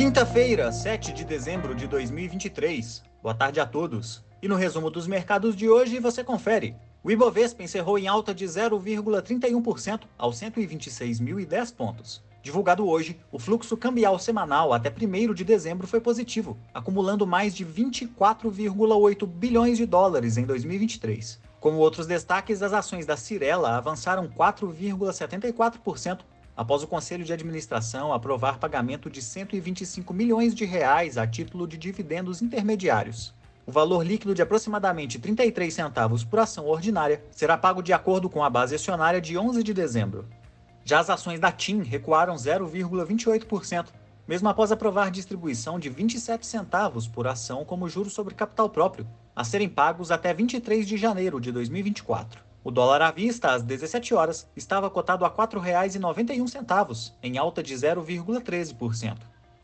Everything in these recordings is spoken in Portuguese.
Quinta-feira, 7 de dezembro de 2023. Boa tarde a todos. E no resumo dos mercados de hoje você confere. O Ibovespa encerrou em alta de 0,31% aos 126.010 pontos. Divulgado hoje, o fluxo cambial semanal até 1 de dezembro foi positivo, acumulando mais de 24,8 bilhões de dólares em 2023. Como outros destaques, as ações da Cirela avançaram 4,74% após o Conselho de Administração aprovar pagamento de 125 milhões de reais a título de dividendos intermediários. O valor líquido de aproximadamente 33 centavos por ação ordinária será pago de acordo com a base acionária de 11 de dezembro. Já as ações da TIM recuaram 0,28%, mesmo após aprovar distribuição de 27 centavos por ação como juros sobre capital próprio, a serem pagos até 23 de janeiro de 2024. O dólar à vista, às 17 horas, estava cotado a R$ 4,91, em alta de 0,13%.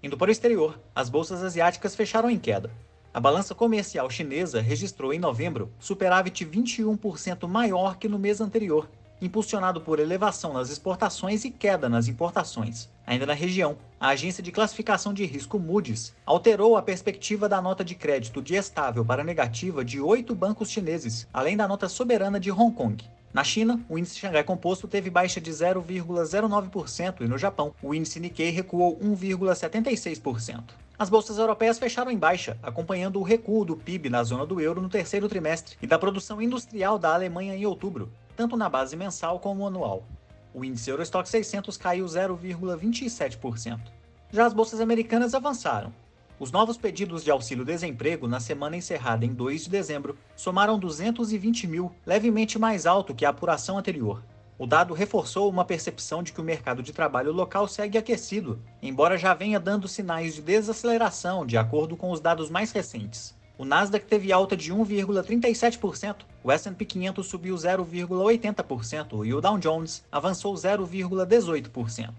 Indo para o exterior, as bolsas asiáticas fecharam em queda. A balança comercial chinesa registrou em novembro superávit 21% maior que no mês anterior, impulsionado por elevação nas exportações e queda nas importações. Ainda na região, a agência de classificação de risco Moody's alterou a perspectiva da nota de crédito de estável para negativa de oito bancos chineses, além da nota soberana de Hong Kong. Na China, o índice Xangai Composto teve baixa de 0,09% e no Japão, o índice Nikkei recuou 1,76%. As bolsas europeias fecharam em baixa, acompanhando o recuo do PIB na zona do euro no terceiro trimestre e da produção industrial da Alemanha em outubro, tanto na base mensal como anual. O índice Eurostock 600 caiu 0,27%. Já as bolsas americanas avançaram. Os novos pedidos de auxílio-desemprego na semana encerrada em 2 de dezembro somaram 220 mil, levemente mais alto que a apuração anterior. O dado reforçou uma percepção de que o mercado de trabalho local segue aquecido, embora já venha dando sinais de desaceleração de acordo com os dados mais recentes. O Nasdaq teve alta de 1,37%, o S&P 500 subiu 0,80% e o Dow Jones avançou 0,18%.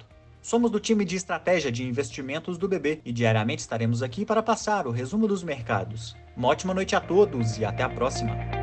Somos do time de estratégia de investimentos do BB e diariamente estaremos aqui para passar o resumo dos mercados. Uma ótima noite a todos e até a próxima!